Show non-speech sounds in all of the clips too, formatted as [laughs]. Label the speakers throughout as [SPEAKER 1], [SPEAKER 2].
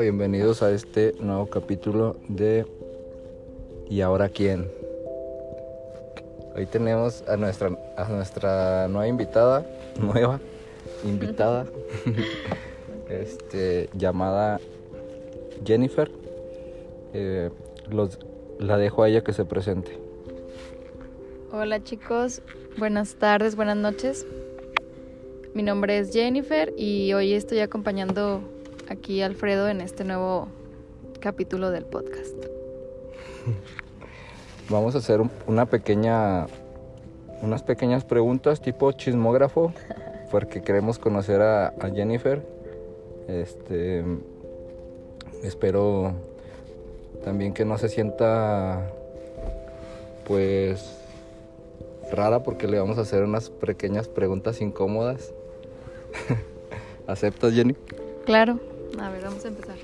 [SPEAKER 1] Bienvenidos a este nuevo capítulo de ¿Y ahora quién? Hoy tenemos a nuestra, a nuestra nueva invitada, [laughs] nueva invitada, [laughs] este, llamada Jennifer. Eh, los, la dejo a ella que se presente.
[SPEAKER 2] Hola chicos, buenas tardes, buenas noches. Mi nombre es Jennifer y hoy estoy acompañando aquí Alfredo en este nuevo capítulo del podcast. [laughs]
[SPEAKER 1] Vamos a hacer una pequeña, unas pequeñas preguntas tipo chismógrafo, [laughs] porque queremos conocer a, a Jennifer. Este, espero también que no se sienta, pues, rara porque le vamos a hacer unas pequeñas preguntas incómodas. [laughs] ¿Aceptas, Jenny?
[SPEAKER 2] Claro. A ver, vamos a empezar.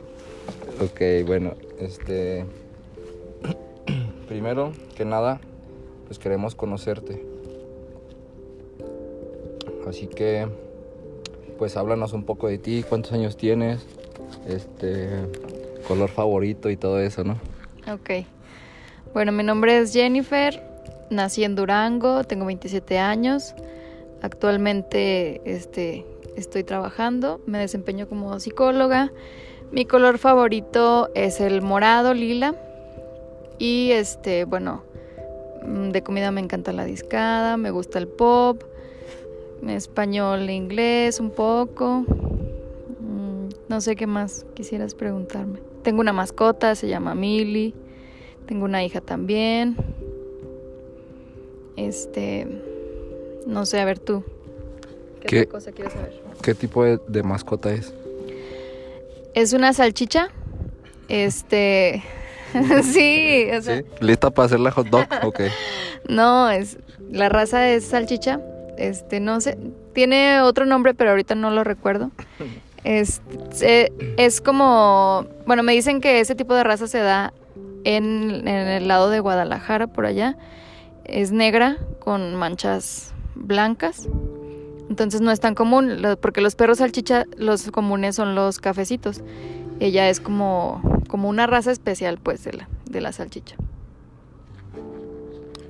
[SPEAKER 1] Ok, bueno, este... [clears throat] Primero que nada, pues queremos conocerte. Así que, pues háblanos un poco de ti, cuántos años tienes, este, color favorito y todo eso, ¿no?
[SPEAKER 2] Ok. Bueno, mi nombre es Jennifer, nací en Durango, tengo 27 años. Actualmente, este, estoy trabajando, me desempeño como psicóloga. Mi color favorito es el morado, lila. Y este, bueno, mm, de comida me encanta la discada, me gusta el pop, español e inglés un poco. Mm, no sé qué más quisieras preguntarme. Tengo una mascota, se llama Milly. Tengo una hija también. Este, no sé, a ver tú. ¿Qué, cosa quieres saber?
[SPEAKER 1] ¿Qué tipo de, mascota es?
[SPEAKER 2] Es una salchicha. Este. [laughs] sí, o sea...
[SPEAKER 1] ¿Lista para hacer la hot dog? Ok. [laughs]
[SPEAKER 2] no, es. La raza es salchicha. Este, no sé. Tiene otro nombre, pero ahorita no lo recuerdo. Es, es como. Bueno, me dicen que ese tipo de raza se da en, en el lado de Guadalajara, por allá. Es negra con manchas blancas. Entonces no es tan común, porque los perros salchicha, los comunes son los cafecitos. Ella es como, como una raza especial, pues, de la, de la salchicha.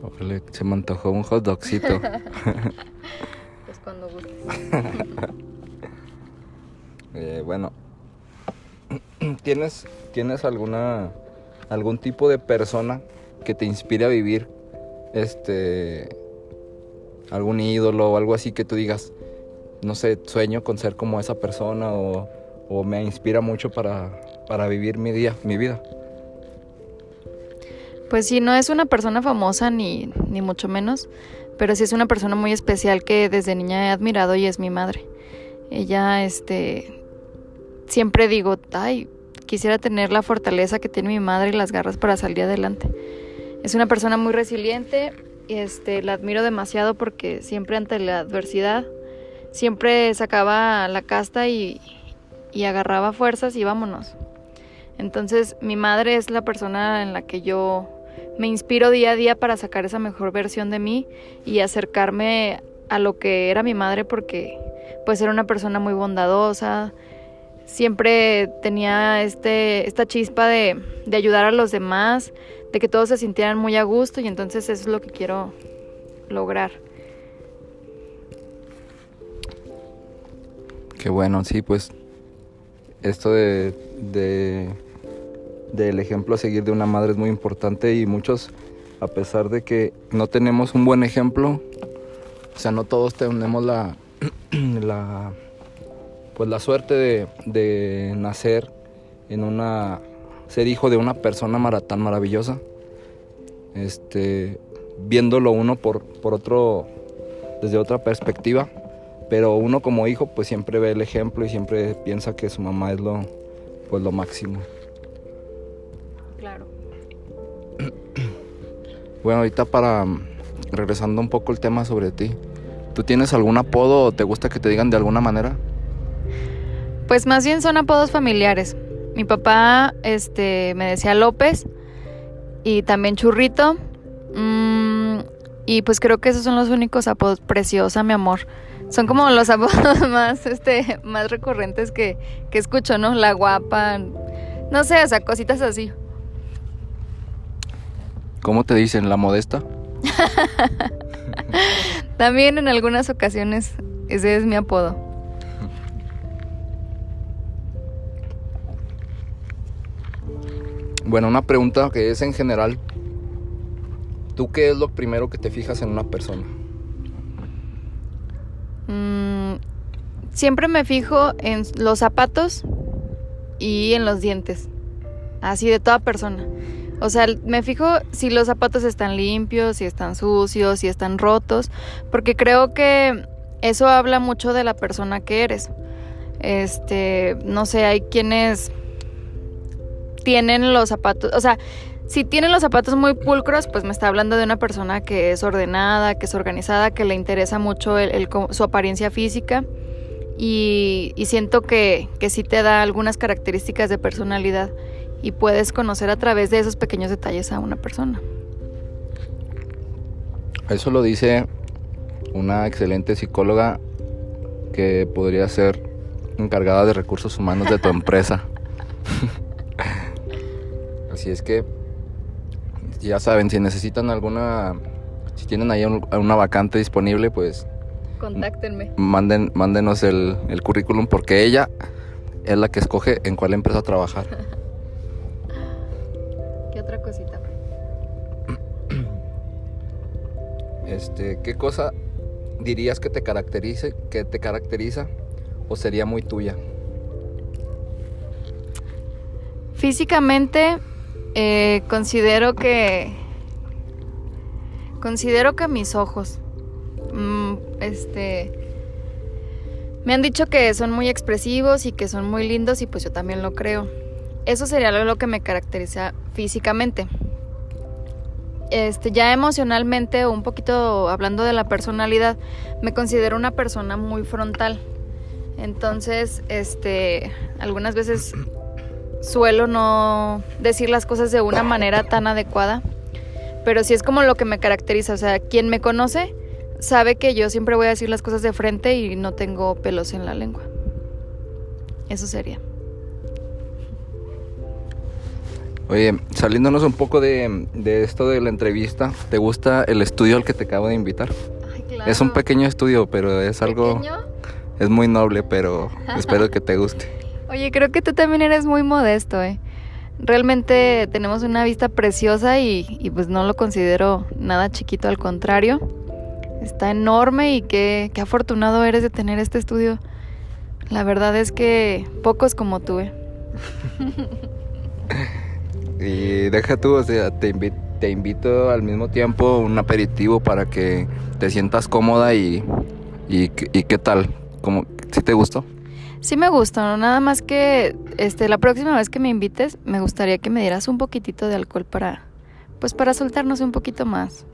[SPEAKER 1] Ojalá, se me antojó un hot dogcito. [laughs]
[SPEAKER 2] pues cuando gustes. [laughs]
[SPEAKER 1] eh, bueno, [clears throat] ¿tienes, ¿tienes alguna algún tipo de persona que te inspire a vivir este algún ídolo o algo así que tú digas, no sé, sueño con ser como esa persona o, me inspira mucho para, para vivir mi día, mi vida.
[SPEAKER 2] Pues sí, no es una persona famosa ni, ni mucho menos, pero sí es una persona muy especial que desde niña he admirado y es mi madre. Ella, este, siempre digo, ay, quisiera tener la fortaleza que tiene mi madre y las garras para salir adelante. Es una persona muy resiliente, este, la admiro demasiado porque siempre ante la adversidad, siempre sacaba la casta y, y agarraba fuerzas y vámonos. Entonces mi madre es la persona en la que yo me inspiro día a día para sacar esa mejor versión de mí y acercarme a lo que era mi madre porque pues era una persona muy bondadosa, siempre tenía este, esta chispa de, de ayudar a los demás, de que todos se sintieran muy a gusto y entonces eso es lo que quiero lograr.
[SPEAKER 1] Qué bueno, sí, pues esto de, de del ejemplo a seguir de una madre es muy importante y muchos, a pesar de que no tenemos un buen ejemplo, o sea, no todos tenemos la, [clears throat] la pues la suerte de, de nacer en una ser hijo de una persona tan maravillosa, este, viéndolo uno por, por otro, desde otra perspectiva, pero uno como hijo pues siempre ve el ejemplo y siempre piensa que su mamá es lo, pues lo máximo.
[SPEAKER 2] Claro.
[SPEAKER 1] Bueno, ahorita para regresando un poco el tema sobre ti, ¿tú tienes algún apodo o te gusta que te digan de alguna manera?
[SPEAKER 2] Pues más bien son apodos familiares. Mi papá este, me decía López y también Churrito. Mm, y pues creo que esos son los únicos apodos. Preciosa, mi amor. Son como los [laughs] apodos más, este, más recurrentes que, que escucho, ¿no? La guapa. No sé, o sea, cositas así.
[SPEAKER 1] ¿Cómo te dicen? ¿La modesta? [laughs]
[SPEAKER 2] También en algunas ocasiones ese es mi apodo.
[SPEAKER 1] Bueno, una pregunta que es en general. ¿Tú qué es lo primero que te fijas en una persona?
[SPEAKER 2] Mm, siempre me fijo en los zapatos y en los dientes. Así de toda persona. O sea, me fijo si los zapatos están limpios, si están sucios, si están rotos, porque creo que eso habla mucho de la persona que eres. Este, no sé, hay quienes tienen los zapatos, o sea, si tienen los zapatos muy pulcros, pues me está hablando de una persona que es ordenada, que es organizada, que le interesa mucho su apariencia física y, siento que, que sí te da algunas características de personalidad y puedes conocer a través de esos pequeños detalles a una persona.
[SPEAKER 1] Eso lo dice una excelente psicóloga que podría ser encargada de recursos humanos de tu empresa. [laughs] Así es que ya saben, si necesitan alguna, si tienen ahí una vacante disponible, pues
[SPEAKER 2] contáctenme.
[SPEAKER 1] Manden, mándenos el, el currículum porque ella es la que escoge en cuál empresa trabajar. [laughs] Este, ¿qué cosa dirías que te caracterice, que te caracteriza o sería muy tuya?
[SPEAKER 2] Físicamente eh, considero que considero que mis ojos mm, este me han dicho que son muy expresivos y que son muy lindos y pues yo también lo creo. Eso sería lo que me caracteriza físicamente este, ya emocionalmente, un poquito hablando de la personalidad, me considero una persona muy frontal. Entonces, este, algunas veces suelo no decir las cosas de una manera tan adecuada, pero sí es como lo que me caracteriza. O sea, quien me conoce sabe que yo siempre voy a decir las cosas de frente y no tengo pelos en la lengua. Eso sería.
[SPEAKER 1] Oye, saliéndonos un poco de, esto de la entrevista, ¿te gusta el estudio al que te acabo de invitar?
[SPEAKER 2] Ay, claro.
[SPEAKER 1] Es un pequeño estudio, pero es algo... Es muy noble, pero espero que te guste.
[SPEAKER 2] Oye, creo que tú también eres muy modesto, ¿eh? Realmente tenemos una vista preciosa y, y pues no lo considero nada chiquito, al contrario. Está enorme y qué, afortunado eres de tener este estudio. La verdad es que pocos como tú, ¿eh? [laughs]
[SPEAKER 1] Y deja tú, o sea, te, te invito al mismo tiempo un aperitivo para que te sientas cómoda y, y, qué tal, como, ¿sí te gustó?
[SPEAKER 2] Sí me gustó, nada más que este la próxima vez que me invites me gustaría que me dieras un poquitito de alcohol para pues para soltarnos un poquito más.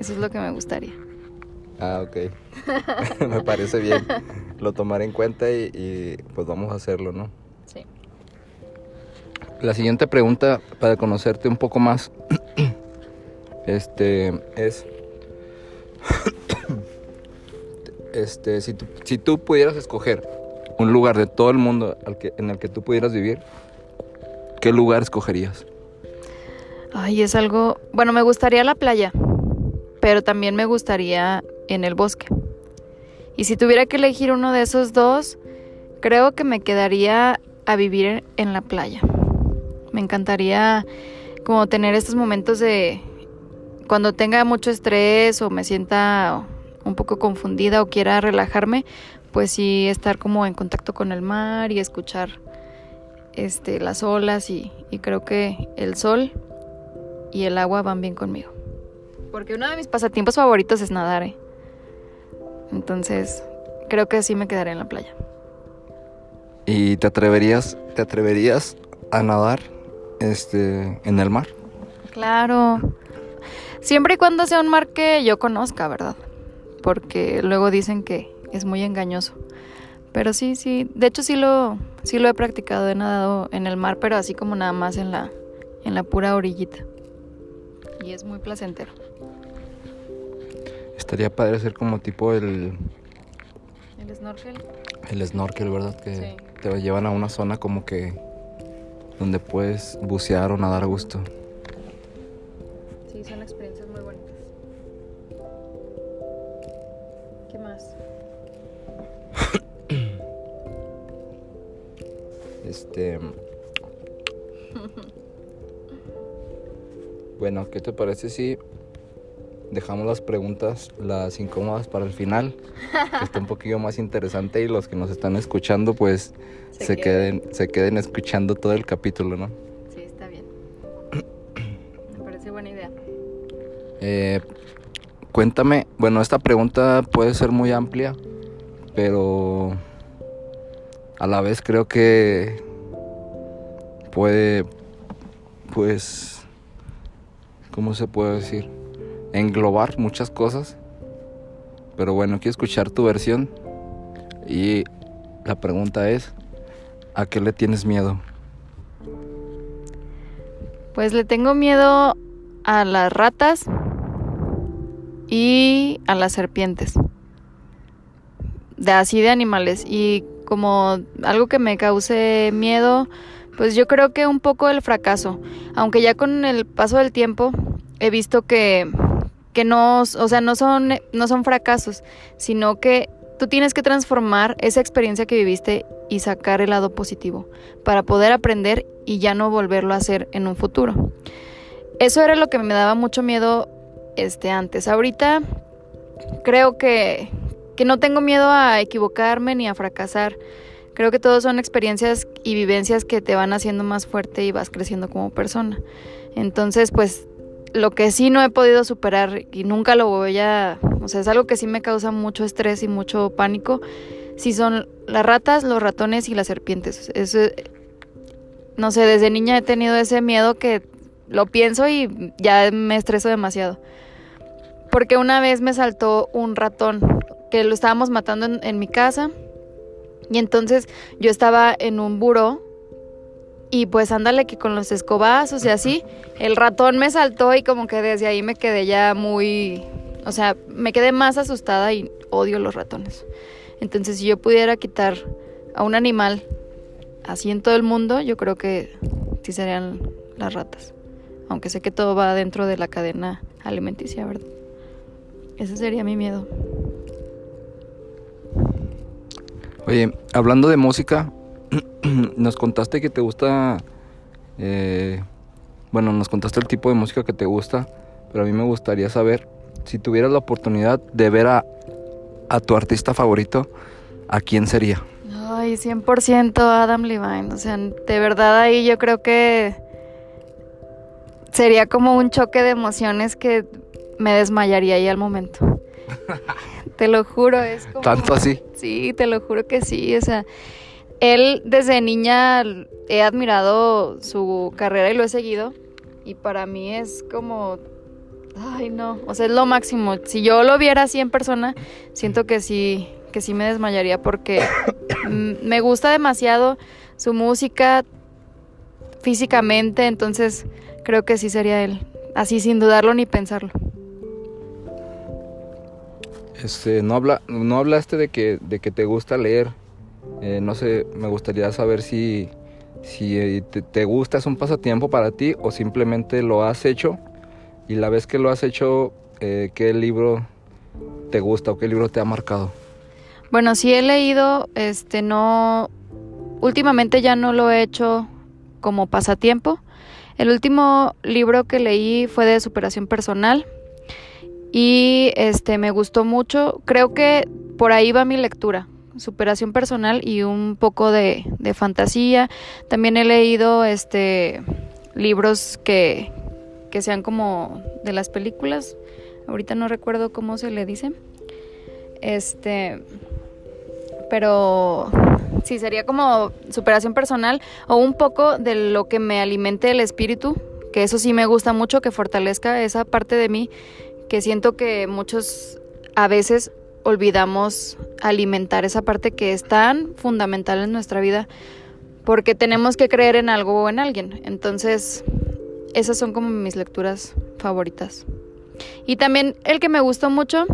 [SPEAKER 2] Eso es lo que me gustaría.
[SPEAKER 1] Ah, ok. [laughs] me parece bien. Lo tomaré en cuenta y, y pues vamos a hacerlo, ¿no? La siguiente pregunta para conocerte un poco más [clears throat] este es [clears throat] este si tú, si tú pudieras escoger un lugar de todo el mundo al que, en el que tú pudieras vivir, ¿qué lugar escogerías?
[SPEAKER 2] Ay, es algo, bueno, me gustaría la playa, pero también me gustaría en el bosque. Y si tuviera que elegir uno de esos dos, creo que me quedaría a vivir en la playa. Me encantaría como tener estos momentos de cuando tenga mucho estrés o me sienta un poco confundida o quiera relajarme, pues sí estar como en contacto con el mar y escuchar este las olas y, y creo que el sol y el agua van bien conmigo. Porque uno de mis pasatiempos favoritos es nadar. ¿eh? Entonces, creo que sí me quedaré en la playa.
[SPEAKER 1] ¿Y te atreverías, te atreverías a nadar este, en el mar.
[SPEAKER 2] Claro. Siempre y cuando sea un mar que yo conozca, ¿verdad? Porque luego dicen que es muy engañoso. Pero sí, sí, de hecho sí lo, sí lo he practicado, he nadado en el mar, pero así como nada más en la, en la pura orillita. Y es muy placentero.
[SPEAKER 1] Estaría padre ser como tipo el...
[SPEAKER 2] El snorkel.
[SPEAKER 1] El snorkel, ¿verdad? Que te llevan a una zona como que donde puedes bucear o nadar a gusto.
[SPEAKER 2] Sí, son experiencias
[SPEAKER 1] Este. Bueno, ¿qué te parece si dejamos las preguntas, las incómodas para el final? Que está un poquillo más interesante y los que nos están escuchando, pues
[SPEAKER 2] Se
[SPEAKER 1] se,
[SPEAKER 2] queden.
[SPEAKER 1] queden, se queden escuchando todo el capítulo, ¿no?
[SPEAKER 2] Sí, está bien. Me parece buena idea.
[SPEAKER 1] Eh, cuéntame, bueno, esta pregunta puede ser muy amplia, pero a la vez creo que puede, pues, ¿cómo se puede decir? Englobar muchas cosas. Pero bueno, quiero escuchar tu versión. Y la pregunta es, ¿a qué le tienes miedo?
[SPEAKER 2] Pues le tengo miedo a las ratas y a las serpientes. De así de animales. Y como algo que me cause miedo, pues yo creo que un poco el fracaso. Aunque ya con el paso del tiempo he visto que, que no, o sea, no son, no son fracasos, sino que tú tienes que transformar esa experiencia que viviste y sacar el lado positivo para poder aprender y ya no volverlo a hacer en un futuro. Eso era lo que me daba mucho miedo este antes. Ahorita creo que, que no tengo miedo a equivocarme ni a fracasar. Creo que todos son experiencias y vivencias que te van haciendo más fuerte y vas creciendo como persona. Entonces, pues lo que sí no he podido superar y nunca lo voy a, o sea, es algo que sí me causa mucho estrés y mucho pánico, sí son las ratas, los ratones y las serpientes. Eso, no sé, desde niña he tenido ese miedo que lo pienso y ya me estreso demasiado. Porque una vez me saltó un ratón que lo estábamos matando en, en mi casa y entonces yo estaba en un buró y pues ándale que con los escobazos y así, el ratón me saltó y como que desde ahí me quedé ya muy, o sea, me quedé más asustada y odio los ratones. Entonces si yo pudiera quitar a un animal así en todo el mundo, yo creo que sí serían las ratas. Aunque sé que todo va dentro de la cadena alimenticia, ¿verdad? Ese sería mi miedo.
[SPEAKER 1] Hablando de música, [clears throat] nos contaste que te gusta, eh, bueno, nos contaste el tipo de música que te gusta, pero a mí me gustaría saber si tuvieras la oportunidad de ver a, a tu artista favorito, ¿a quién sería?
[SPEAKER 2] Ay, 100% Adam Levine. O sea, de verdad ahí yo creo que sería como un choque de emociones que me desmayaría ahí al momento. Te lo juro, es como...
[SPEAKER 1] Tanto así.
[SPEAKER 2] Sí, te lo juro que sí. O sea, él desde niña he admirado su carrera y lo he seguido. Y para mí es como... Ay, no. O sea, es lo máximo. Si yo lo viera así en persona, siento que sí, que sí me desmayaría porque [coughs] me gusta demasiado su música físicamente. Entonces, creo que sí sería él. Así sin dudarlo ni pensarlo.
[SPEAKER 1] Este, no, habla, no hablaste de que, de que te gusta leer. Eh, no sé, me gustaría saber si, si eh, te, te gusta, es un pasatiempo para ti o simplemente lo has hecho. Y la vez que lo has hecho, eh, ¿qué libro te gusta o qué libro te ha marcado?
[SPEAKER 2] Bueno, sí he leído, este no últimamente ya no lo he hecho como pasatiempo. El último libro que leí fue de superación personal y este me gustó mucho. Creo que por ahí va mi lectura, superación personal y un poco de, de fantasía. También he leído este libros que, que sean como de las películas. Ahorita no recuerdo cómo se le dice. Este, pero sí sería como superación personal o un poco de lo que me alimente el espíritu, que eso sí me gusta mucho, que fortalezca esa parte de mí que siento que muchos a veces olvidamos alimentar esa parte que es tan fundamental en nuestra vida porque tenemos que creer en algo o en alguien. Entonces, esas son como mis lecturas favoritas. Y también el que me gustó mucho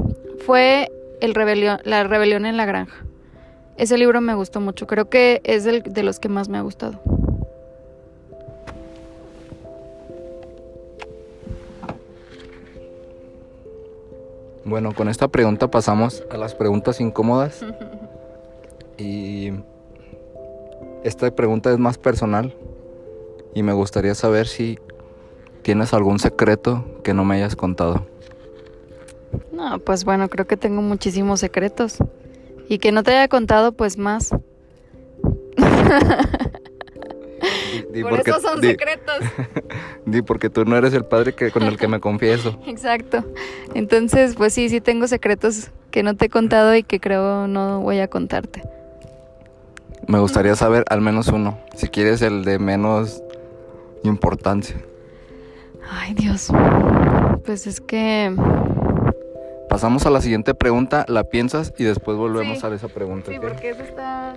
[SPEAKER 2] fue el rebelión, La rebelión en la granja. Ese libro me gustó mucho. Creo que es el de los que más me ha gustado.
[SPEAKER 1] Bueno, con esta pregunta pasamos a las preguntas incómodas. [laughs] Y esta pregunta es más personal y me gustaría saber si tienes algún secreto que no me hayas contado.
[SPEAKER 2] No, pues bueno, creo que tengo muchísimos secretos. Y que no te haya contado, pues más. [laughs] [laughs]
[SPEAKER 1] Di
[SPEAKER 2] Por
[SPEAKER 1] porque-
[SPEAKER 2] eso son
[SPEAKER 1] di-
[SPEAKER 2] secretos. [laughs]
[SPEAKER 1] Di porque tú no eres el padre que, con el que me confieso. [laughs]
[SPEAKER 2] Exacto. Entonces, pues sí, sí tengo secretos que no te he contado y que creo no voy a contarte.
[SPEAKER 1] Me gustaría saber al menos uno, si quieres el de menos importancia.
[SPEAKER 2] Ay, Dios. Pues es que...
[SPEAKER 1] Pasamos a la siguiente pregunta, la piensas y después volvemos
[SPEAKER 2] Sí.
[SPEAKER 1] a esa pregunta. ¿ok?
[SPEAKER 2] esa está...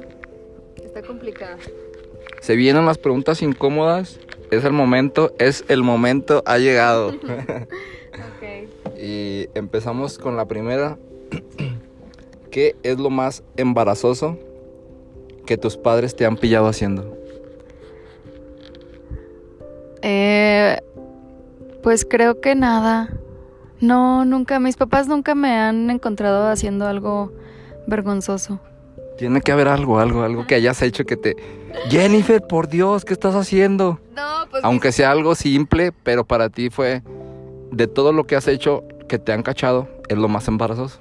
[SPEAKER 2] Está complicada.
[SPEAKER 1] Se vienen las preguntas incómodas, es el momento, es el momento, ha llegado. [laughs]
[SPEAKER 2] Ok.
[SPEAKER 1] y empezamos con la primera. [clears throat] ¿Qué es lo más embarazoso que tus padres te han pillado haciendo?
[SPEAKER 2] Eh, pues creo que nada. No, nunca. Mis papás nunca me han encontrado haciendo algo vergonzoso.
[SPEAKER 1] Tiene que haber algo, algo, algo que hayas hecho que te... Jennifer, por Dios, ¿qué estás haciendo?
[SPEAKER 2] No, pues.
[SPEAKER 1] Aunque sea algo simple, pero para ti fue de todo lo que has hecho que te han cachado, es lo más embarazoso.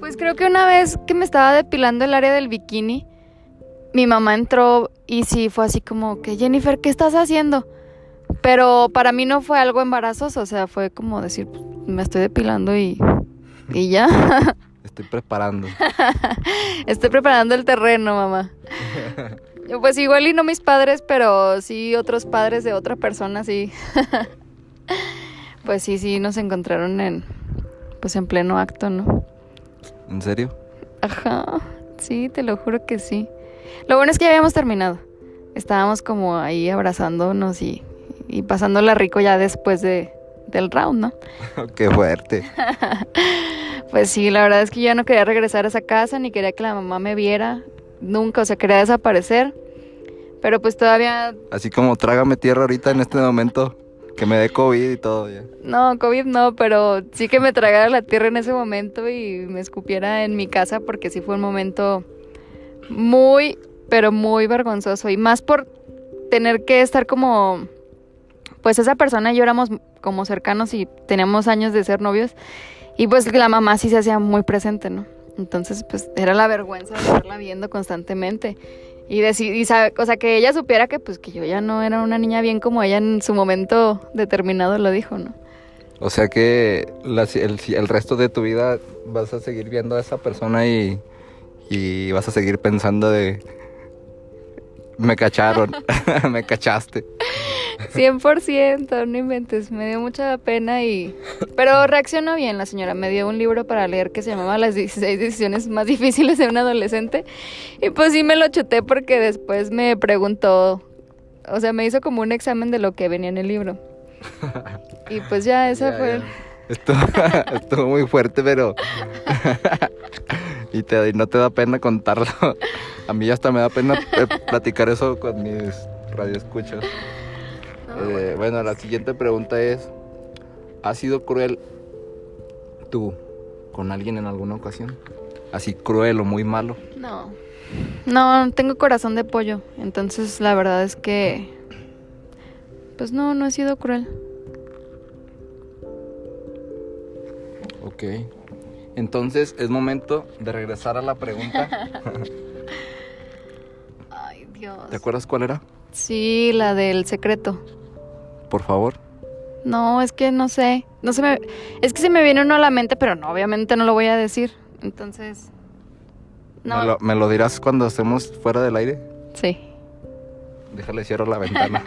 [SPEAKER 2] Pues creo que una vez que me estaba depilando el área del bikini, mi mamá entró y sí fue así como que Jennifer, ¿qué estás haciendo? Pero para mí no fue algo embarazoso, o sea, fue como decir, pues, me estoy depilando y, y ya. [laughs]
[SPEAKER 1] Estoy preparando. [laughs]
[SPEAKER 2] Estoy preparando el terreno, mamá. [laughs] Pues igual y no mis padres, pero sí otros padres de otra persona, sí. [laughs] Pues sí, sí, nos encontraron en, pues en pleno acto, ¿no?
[SPEAKER 1] ¿En serio?
[SPEAKER 2] Ajá, sí, te lo juro que sí. Lo bueno es que ya habíamos terminado. Estábamos como ahí abrazándonos y, y pasándola rico ya después de, del round, ¿no? [laughs]
[SPEAKER 1] Qué fuerte. [laughs]
[SPEAKER 2] Pues sí, la verdad es que yo no quería regresar a esa casa ni quería que la mamá me viera. Nunca, o sea, quería desaparecer. Pero pues todavía,
[SPEAKER 1] Así como trágame tierra ahorita en este momento, que me dé COVID y todo ya.
[SPEAKER 2] no, COVID no, pero sí que me tragara la tierra en ese momento y me escupiera en mi casa porque sí fue un momento muy, pero muy vergonzoso. Y más por tener que estar como, pues esa persona y yo éramos como cercanos y teníamos años de ser novios. Y pues la mamá sí se hacía muy presente, ¿no? Entonces, pues era la vergüenza de estarla viendo constantemente. Y sabe- o sea, que ella supiera que pues que yo ya no era una niña bien como ella en su momento determinado lo dijo, ¿no?
[SPEAKER 1] O sea que el, el resto de tu vida vas a seguir viendo a esa persona y, y vas a seguir pensando de... Me cacharon, [laughs] me cachaste.
[SPEAKER 2] 100%, no inventes, me dio mucha pena y... Pero reaccionó bien la señora, me dio un libro para leer que se llamaba Las 16 decisiones más difíciles de un adolescente y pues sí me lo chuté porque después me preguntó, o sea, me hizo como un examen de lo que venía en el libro. Y pues ya, esa
[SPEAKER 1] Ya,
[SPEAKER 2] fue...
[SPEAKER 1] ya. Estuvo, [laughs] estuvo muy fuerte, pero... [laughs] y, te, y no te da pena contarlo. A mí hasta me da pena eh, platicar eso con mis radioescuchas. Eh, bueno, la siguiente pregunta es, ¿has sido cruel tú con alguien en alguna ocasión? Así cruel o muy malo.
[SPEAKER 2] No. No, tengo corazón de pollo, entonces la verdad es que... Pues no, no he sido cruel.
[SPEAKER 1] Ok. Entonces es momento de regresar a la pregunta. [laughs]
[SPEAKER 2] Ay, Dios.
[SPEAKER 1] ¿Te acuerdas cuál era?
[SPEAKER 2] Sí, la del secreto.
[SPEAKER 1] Por favor.
[SPEAKER 2] No, es que no sé. No se me. Es que se me viene uno a la mente, pero no, obviamente no lo voy a decir. Entonces. No.
[SPEAKER 1] ¿Me, lo, me lo dirás cuando estemos fuera del aire?
[SPEAKER 2] Sí,
[SPEAKER 1] Déjale cierro la ventana.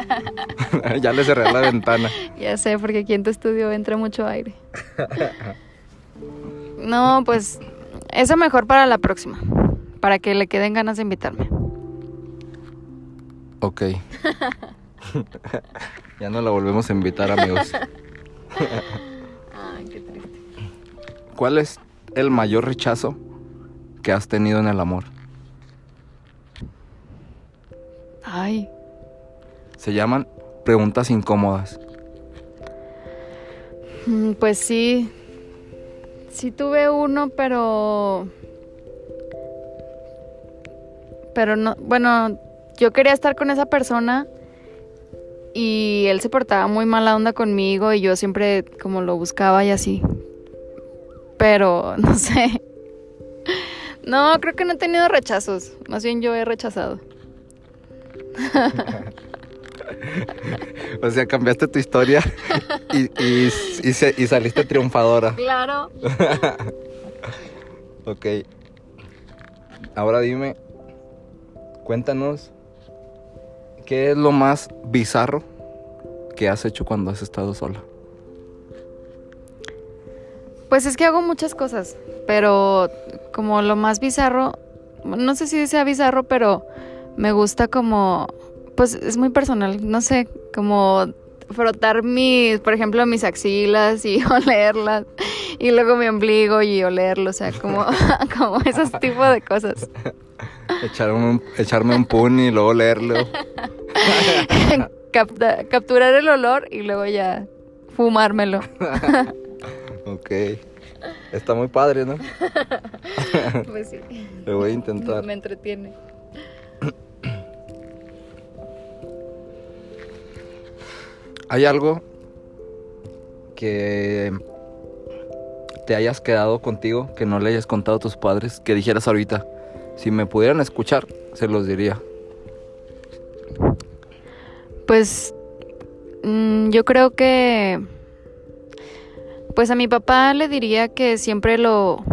[SPEAKER 1] [laughs] ya le cerré la ventana. [laughs]
[SPEAKER 2] ya sé, porque aquí en tu estudio entra mucho aire. [laughs] No, pues. Eso mejor para la próxima. Para que le queden ganas de invitarme.
[SPEAKER 1] Ok. Ya no la volvemos a invitar, amigos. [laughs]
[SPEAKER 2] Ay, qué triste.
[SPEAKER 1] ¿Cuál es el mayor rechazo que has tenido en el amor?
[SPEAKER 2] Ay.
[SPEAKER 1] Se llaman preguntas incómodas.
[SPEAKER 2] Mm, Pues sí. sí tuve uno, pero... Pero no, bueno, yo quería estar con esa persona y él se portaba muy mala onda conmigo y yo siempre como lo buscaba y así. Pero, [laughs] no sé. No, creo que no he tenido rechazos. Más bien yo he rechazado. [laughs]
[SPEAKER 1] o sea, cambiaste tu historia y, y, y, saliste triunfadora.
[SPEAKER 2] Claro. [laughs]
[SPEAKER 1] ok. Ahora dime, cuéntanos, ¿qué es lo más bizarro que has hecho cuando has estado sola?
[SPEAKER 2] Pues es que hago muchas cosas, pero como lo más bizarro, no sé si sea bizarro, pero me gusta como, pues es muy personal, no sé, como frotar mis, por ejemplo, mis axilas y [laughs] olerlas, y luego mi ombligo y olerlo, o sea, como, [laughs] como esos tipos de cosas.
[SPEAKER 1] echarme un pun y luego olerlo. [laughs] [laughs]
[SPEAKER 2] capturar el olor y luego ya fumármelo. [laughs]
[SPEAKER 1] ok. Está muy padre, ¿no? [laughs]
[SPEAKER 2] pues sí.
[SPEAKER 1] Lo voy a intentar.
[SPEAKER 2] Me entretiene.
[SPEAKER 1] ¿Hay algo que te hayas quedado contigo, que no le hayas contado a tus padres, que dijeras ahorita, si me pudieran escuchar, se los diría?
[SPEAKER 2] Pues mm, yo creo que pues a mi papá le diría que siempre lo,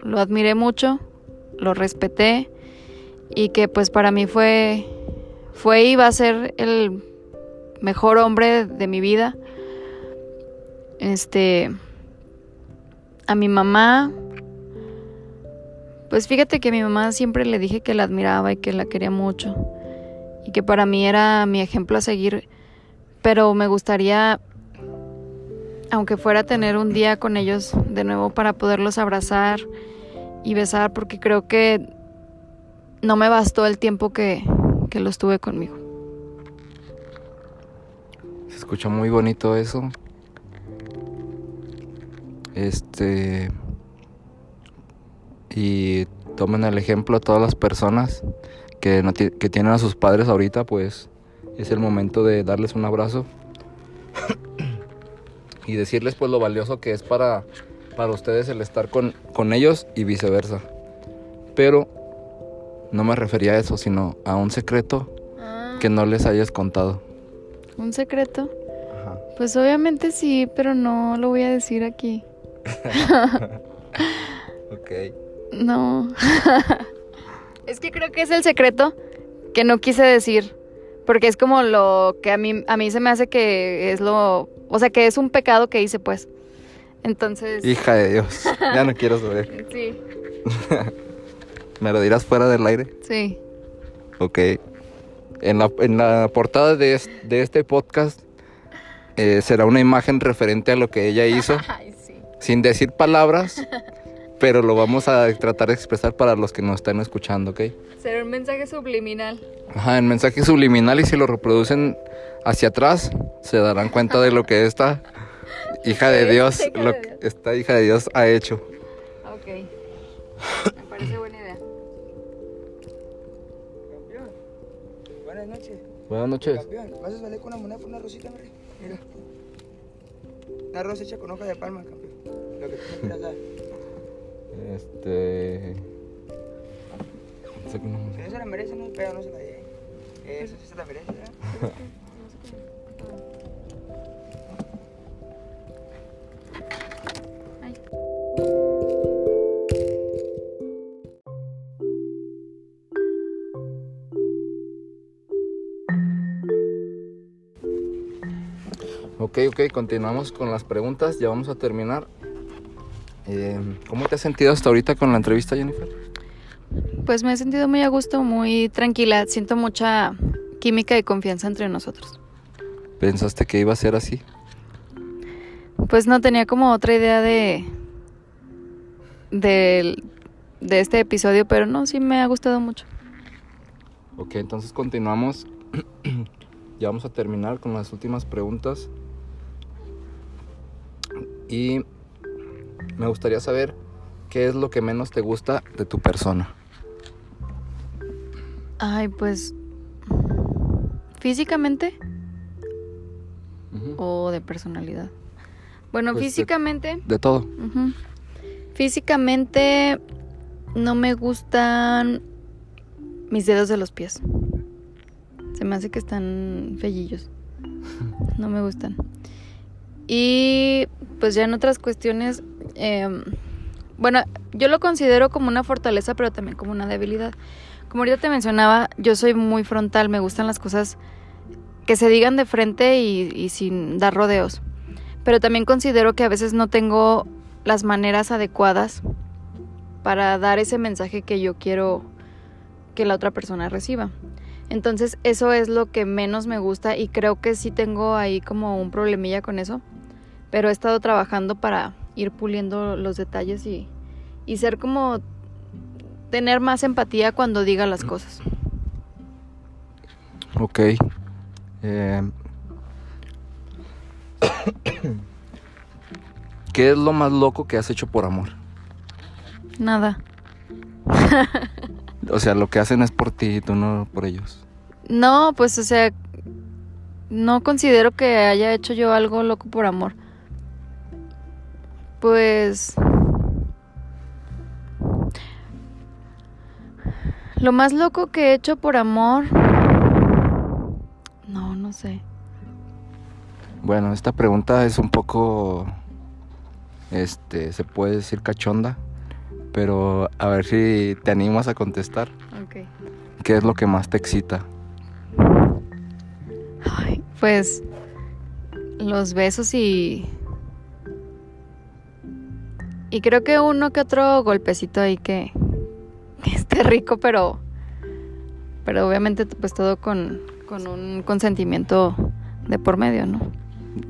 [SPEAKER 2] lo admiré mucho, lo respeté y que pues para mí fue fue y va a ser el mejor hombre de mi vida. Este a mi mamá pues fíjate que a mi mamá siempre le dije que la admiraba y que la quería mucho y que para mí era mi ejemplo a seguir, pero me gustaría aunque fuera tener un día con ellos de nuevo para poderlos abrazar y besar, porque creo que no me bastó el tiempo que, que los tuve conmigo.
[SPEAKER 1] Se escucha muy bonito eso. Este. Y tomen el ejemplo a todas las personas que, que tienen a sus padres ahorita, pues es el momento de darles un abrazo [coughs] y decirles pues lo valioso que es para, para ustedes el estar con, con ellos y viceversa. Pero no me refería a eso, sino a un secreto ah. que no les hayas contado.
[SPEAKER 2] ¿Un secreto? Ajá. Pues obviamente sí, pero no lo voy a decir aquí. [laughs]
[SPEAKER 1] ok. [laughs]
[SPEAKER 2] No. [laughs] es que creo que es el secreto que no quise decir. Porque es como lo que a mí, a mí se me hace que es lo o sea, que es un pecado que hice, pues. Entonces.
[SPEAKER 1] Hija de Dios. Ya no quiero saber. [laughs]
[SPEAKER 2] sí. [laughs]
[SPEAKER 1] ¿Me lo dirás fuera del aire?
[SPEAKER 2] Sí.
[SPEAKER 1] Ok. En la, en la portada de, de este podcast eh, será una imagen referente a lo que ella hizo. [laughs] Ay, sí. Sin decir palabras, pero lo vamos a tratar de expresar para los que nos están escuchando, ¿ok?
[SPEAKER 2] Será un mensaje subliminal.
[SPEAKER 1] Ajá, el mensaje subliminal y si lo reproducen hacia atrás, se darán cuenta de lo que esta hija de [laughs] Dios, lo que esta hija de Dios ha hecho.
[SPEAKER 2] Ok. Me parece buena idea.
[SPEAKER 3] Campeón. Buenas noches.
[SPEAKER 1] Buenas noches.
[SPEAKER 3] Campeón, ¿vas a salir con una moneda por una rosita, Mira. Una rosa hecha con hoja de palma, campeón. Lo que tú quieras dar.
[SPEAKER 1] Este.
[SPEAKER 3] Si no se la merece, no pero no se la lleve. Eso sí se la merece, ¿verdad?
[SPEAKER 1] Ok, ok, continuamos con las preguntas, ya vamos a terminar. Eh, ¿Cómo te has sentido hasta ahorita con la entrevista, Jennifer?
[SPEAKER 2] Pues me he sentido muy a gusto, muy tranquila, siento mucha química y confianza entre nosotros.
[SPEAKER 1] ¿Pensaste que iba a ser así?
[SPEAKER 2] Pues no tenía como otra idea de, de, de este episodio, pero no, sí me ha gustado mucho.
[SPEAKER 1] Ok, entonces continuamos. [clears throat] ya vamos a terminar con las últimas preguntas. Y me gustaría saber qué es lo que menos te gusta de tu persona.
[SPEAKER 2] Ay, pues. ¿Físicamente o de personalidad? Bueno,
[SPEAKER 1] Pues
[SPEAKER 2] físicamente.
[SPEAKER 1] De todo.
[SPEAKER 2] Físicamente no me gustan mis dedos de los pies. Se me hace que están fellillos. [laughs] No me gustan. Y pues ya en otras cuestiones, em, bueno, yo lo considero como una fortaleza, pero también como una debilidad. Como ahorita te mencionaba, yo soy muy frontal, me gustan las cosas que se digan de frente y, y sin dar rodeos. Pero también considero que a veces no tengo las maneras adecuadas para dar ese mensaje que yo quiero que la otra persona reciba. Entonces eso es lo que menos me gusta y creo que sí tengo ahí como un problemilla con eso. Pero he estado trabajando para ir puliendo los detalles y, y ser como tener más empatía cuando diga las cosas.
[SPEAKER 1] Ok. Eh, [coughs] ¿Qué es lo más loco que has hecho por amor?
[SPEAKER 2] Nada. [laughs]
[SPEAKER 1] O sea, lo que hacen es por ti y tú no por ellos.
[SPEAKER 2] No, pues o sea, no considero que haya hecho yo algo loco por amor. Pues... Lo más loco que he hecho por amor... No, no sé.
[SPEAKER 1] Bueno, esta pregunta es un poco, este, se puede decir cachonda, pero a ver si te animas a contestar.
[SPEAKER 2] Ok.
[SPEAKER 1] ¿Qué es lo que más te excita?
[SPEAKER 2] Ay, pues los besos y... Y creo que uno que otro golpecito ahí que, que esté rico, pero... Pero obviamente pues todo con, con un consentimiento de por medio, ¿no?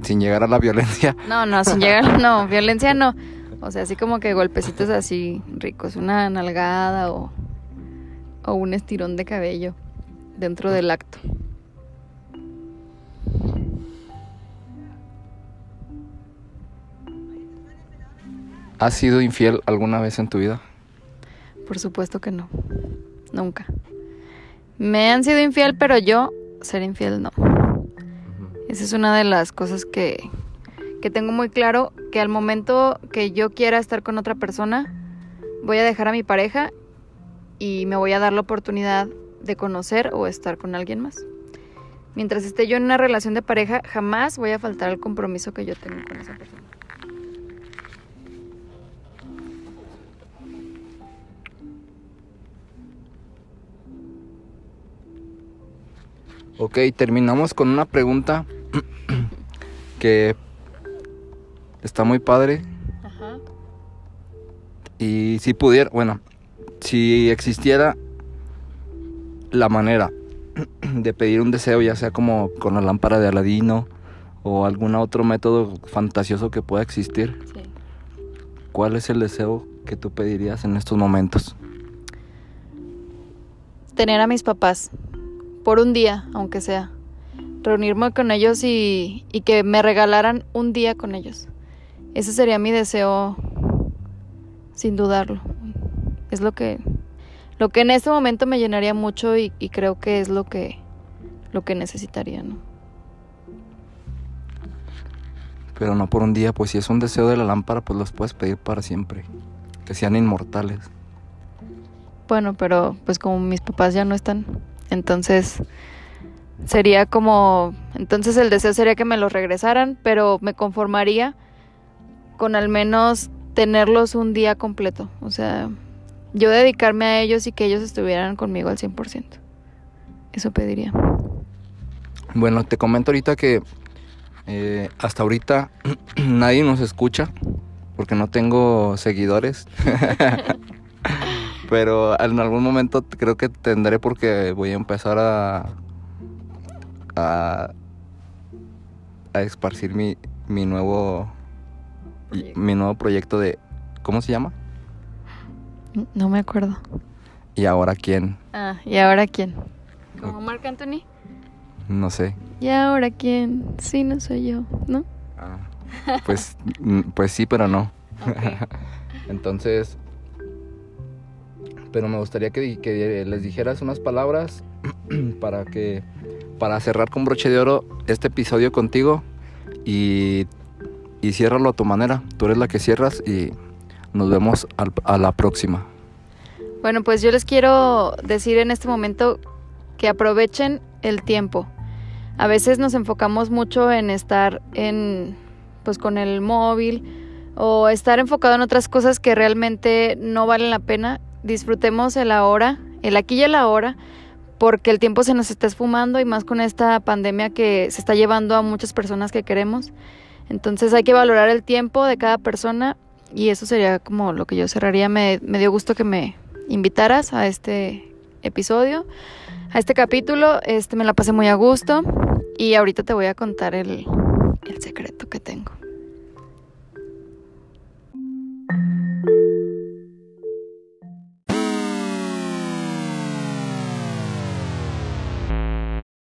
[SPEAKER 1] Sin llegar a la violencia.
[SPEAKER 2] No, no, sin llegar, [laughs] no, violencia no. O sea, así como que golpecitos así ricos, una nalgada o, o un estirón de cabello dentro del acto.
[SPEAKER 1] ¿Has sido infiel alguna vez en tu vida?
[SPEAKER 2] Por supuesto que no. Nunca. Me han sido infiel, pero yo ser infiel no. Esa es una de las cosas que, que tengo muy claro, que al momento que yo quiera estar con otra persona, voy a dejar a mi pareja y me voy a dar la oportunidad de conocer o estar con alguien más. Mientras esté yo en una relación de pareja, jamás voy a faltar al compromiso que yo tengo con esa persona.
[SPEAKER 1] Ok, terminamos con una pregunta [clears throat] que está muy padre.
[SPEAKER 2] Ajá.
[SPEAKER 1] Y si pudiera, bueno, si existiera la manera [clears throat] de pedir un deseo, ya sea como con la lámpara de Aladino o algún otro método fantasioso que pueda existir,
[SPEAKER 2] Sí.
[SPEAKER 1] ¿cuál es el deseo que tú pedirías en estos momentos?
[SPEAKER 2] tener a mis papás por un día, aunque sea. Reunirme con ellos y, y que me regalaran un día con ellos. Ese sería mi deseo, sin dudarlo. Es lo que, lo que en este momento me llenaría mucho y, y creo que es lo que, lo que necesitaría, ¿no?
[SPEAKER 1] Pero no por un día, pues si es un deseo de la lámpara, pues los puedes pedir para siempre. Que sean inmortales.
[SPEAKER 2] Bueno, pero pues como mis papás ya no están, entonces sería como, entonces el deseo sería que me los regresaran, pero me conformaría con al menos tenerlos un día completo, o sea, yo dedicarme a ellos y que ellos estuvieran conmigo al 100%. Eso pediría.
[SPEAKER 1] Bueno, te comento ahorita que eh, hasta ahorita [clears throat] nadie nos escucha porque no tengo seguidores. [laughs] Pero en algún momento creo que tendré porque voy a empezar a a, a esparcir mi, mi nuevo
[SPEAKER 2] Proyecto.
[SPEAKER 1] mi nuevo proyecto de ¿cómo se llama?
[SPEAKER 2] No me acuerdo.
[SPEAKER 1] Y ahora quién,
[SPEAKER 2] Ah, ¿y ahora quién? ¿Como Marc Anthony?
[SPEAKER 1] no sé.
[SPEAKER 2] ¿Y ahora quién? Sí, no soy yo, ¿no?
[SPEAKER 1] Ah, Pues pues sí, pero no. [laughs] Entonces, pero me gustaría que, les dijeras unas palabras [clears throat] para que para cerrar con broche de oro este episodio contigo y, y ciérralo a tu manera. Tú eres la que cierras y nos vemos a la próxima.
[SPEAKER 2] Bueno, pues yo les quiero decir en este momento que aprovechen el tiempo. A veces nos enfocamos mucho en estar en pues con el móvil o estar enfocado en otras cosas que realmente no valen la pena. Disfrutemos el ahora, el aquí y el ahora, porque el tiempo se nos está esfumando y más con esta pandemia que se está llevando a muchas personas que queremos. Entonces hay que valorar el tiempo de cada persona y eso sería como lo que yo cerraría. Me, me dio gusto que me invitaras a este episodio, a este capítulo. Este me la pasé muy a gusto y ahorita te voy a contar el, el secreto.